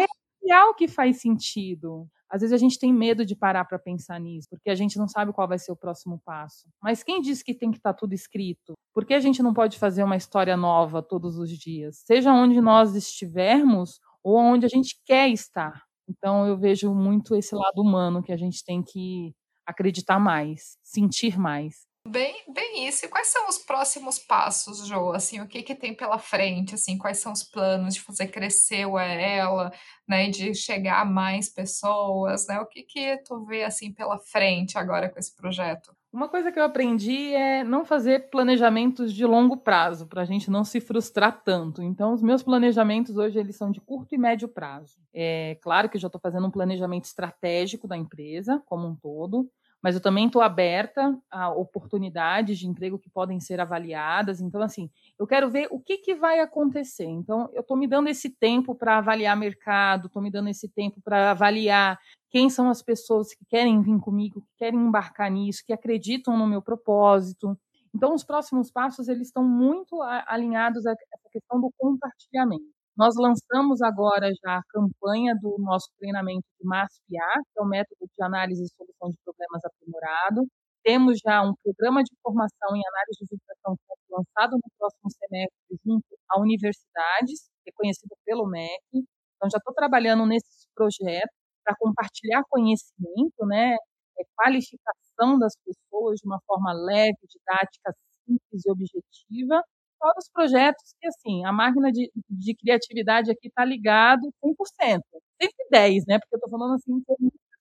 real que faz sentido. Às vezes a gente tem medo de parar para pensar nisso, porque a gente não sabe qual vai ser o próximo passo. Mas quem disse que tem que estar tá tudo escrito? Por que a gente não pode fazer uma história nova todos os dias? Seja onde nós estivermos ou onde a gente quer estar. Então eu vejo muito esse lado humano que a gente tem que acreditar mais, sentir mais. Bem, bem isso. E quais são os próximos passos, Jo? Assim, o que que tem pela frente? Assim, quais são os planos de fazer crescer o ela, né? De chegar a mais pessoas, né? O que que tu vê assim pela frente agora com esse projeto? Uma coisa que eu aprendi é não fazer planejamentos de longo prazo, para a gente não se frustrar tanto. Então, os meus planejamentos hoje eles são de curto e médio prazo. É claro que eu já estou fazendo um planejamento estratégico da empresa como um todo mas eu também estou aberta a oportunidades de emprego que podem ser avaliadas. Então, assim, eu quero ver o que, que vai acontecer. Então, eu estou me dando esse tempo para avaliar mercado, estou me dando esse tempo para avaliar quem são as pessoas que querem vir comigo, que querem embarcar nisso, que acreditam no meu propósito. Então, os próximos passos eles estão muito alinhados a essa questão do compartilhamento. Nós lançamos agora já a campanha do nosso treinamento de MASPIA, que é o método de análise e solução de problemas aprimorado. Temos já um programa de formação em análise de vibração que ser lançado no próximo semestre junto a universidades, reconhecido pelo MEC. Então, já estou trabalhando nesses projetos para compartilhar conhecimento, né, é, qualificação das pessoas de uma forma leve, didática, simples e objetiva, fora os projetos que, assim, a máquina de, de criatividade aqui está ligado 100%, 110, né? Porque eu estou falando assim,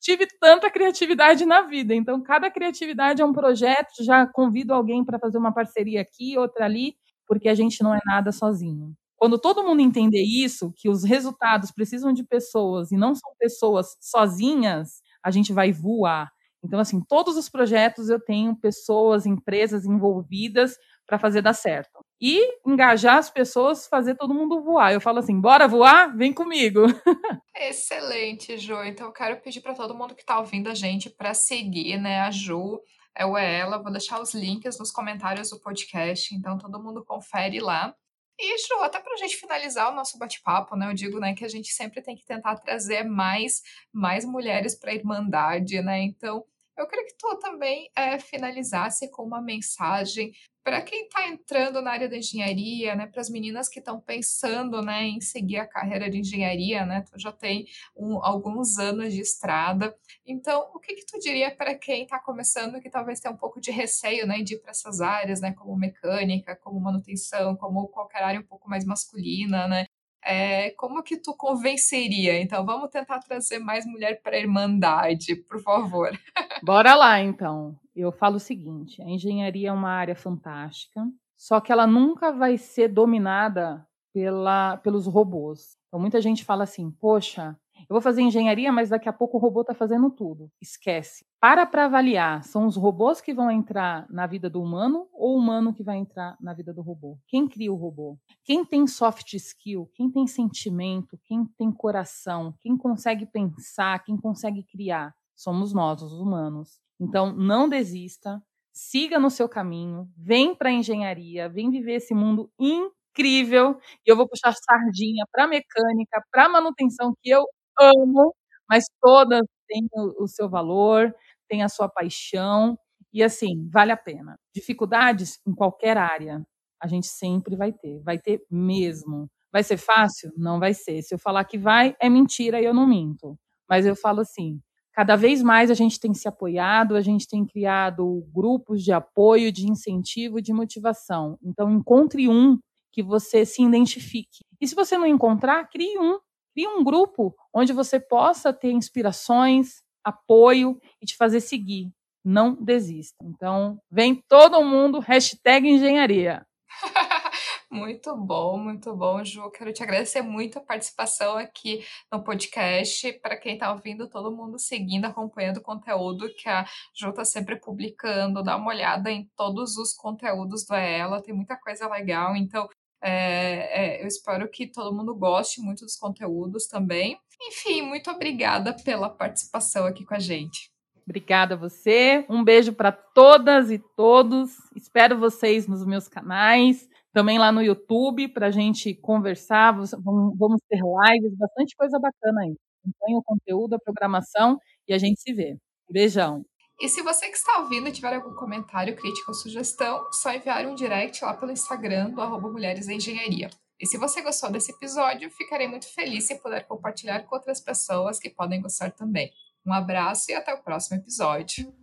tive tanta criatividade na vida. Então, cada criatividade é um projeto. Já convido alguém para fazer uma parceria aqui, outra ali, porque a gente não é nada sozinho. Quando todo mundo entender isso, que os resultados precisam de pessoas e não são pessoas sozinhas, a gente vai voar. Então, assim, todos os projetos eu tenho pessoas, empresas envolvidas para fazer dar certo e engajar as pessoas, fazer todo mundo voar. Eu falo assim: bora voar? Vem comigo. Excelente, Ju. Então eu quero pedir para todo mundo que está ouvindo a gente para seguir, né, a Ju. É o ela, vou deixar os links nos comentários do podcast, então todo mundo confere lá. E, Ju, até para a gente finalizar o nosso bate-papo, né? Eu digo né, que a gente sempre tem que tentar trazer mais, mais mulheres para a Irmandade, né? Então, eu queria que tu também é, finalizasse com uma mensagem para quem está entrando na área da engenharia, né, para as meninas que estão pensando né, em seguir a carreira de engenharia, né, tu já tem um, alguns anos de estrada. Então, o que, que tu diria para quem está começando que talvez tenha um pouco de receio né, de ir para essas áreas, né, como mecânica, como manutenção, como qualquer área um pouco mais masculina, né? É, como que tu convenceria? Então, vamos tentar trazer mais mulher para a Irmandade, por favor. Bora lá, então. Eu falo o seguinte: a engenharia é uma área fantástica, só que ela nunca vai ser dominada pela, pelos robôs. Então, muita gente fala assim: poxa, eu vou fazer engenharia, mas daqui a pouco o robô está fazendo tudo. Esquece. Para para avaliar, são os robôs que vão entrar na vida do humano ou o humano que vai entrar na vida do robô? Quem cria o robô? Quem tem soft skill? Quem tem sentimento? Quem tem coração? Quem consegue pensar? Quem consegue criar? Somos nós, os humanos. Então, não desista, siga no seu caminho, vem para a engenharia, vem viver esse mundo incrível. E eu vou puxar sardinha para mecânica, para manutenção, que eu amo, mas todas têm o, o seu valor, têm a sua paixão, e assim, vale a pena. Dificuldades em qualquer área, a gente sempre vai ter, vai ter mesmo. Vai ser fácil? Não vai ser. Se eu falar que vai, é mentira e eu não minto. Mas eu falo assim: cada vez mais a gente tem se apoiado, a gente tem criado grupos de apoio, de incentivo, de motivação. Então, encontre um que você se identifique. E se você não encontrar, crie um. Crie um grupo onde você possa ter inspirações, apoio e te fazer seguir. Não desista. Então, vem todo mundo, engenharia. Muito bom, muito bom, Ju. Quero te agradecer muito a participação aqui no podcast. Para quem está ouvindo, todo mundo seguindo, acompanhando o conteúdo que a Ju está sempre publicando, dá uma olhada em todos os conteúdos do Ela, tem muita coisa legal. Então, é, é, eu espero que todo mundo goste muito dos conteúdos também. Enfim, muito obrigada pela participação aqui com a gente. Obrigada a você. Um beijo para todas e todos. Espero vocês nos meus canais, também lá no YouTube, para a gente conversar. Vamos ter lives, bastante coisa bacana aí. Acompanhe o conteúdo, a programação e a gente se vê. Beijão. E se você que está ouvindo tiver algum comentário, crítica ou sugestão, só enviar um direct lá pelo Instagram do arroba Mulheres Engenharia. E se você gostou desse episódio, ficarei muito feliz se puder compartilhar com outras pessoas que podem gostar também. Um abraço e até o próximo episódio.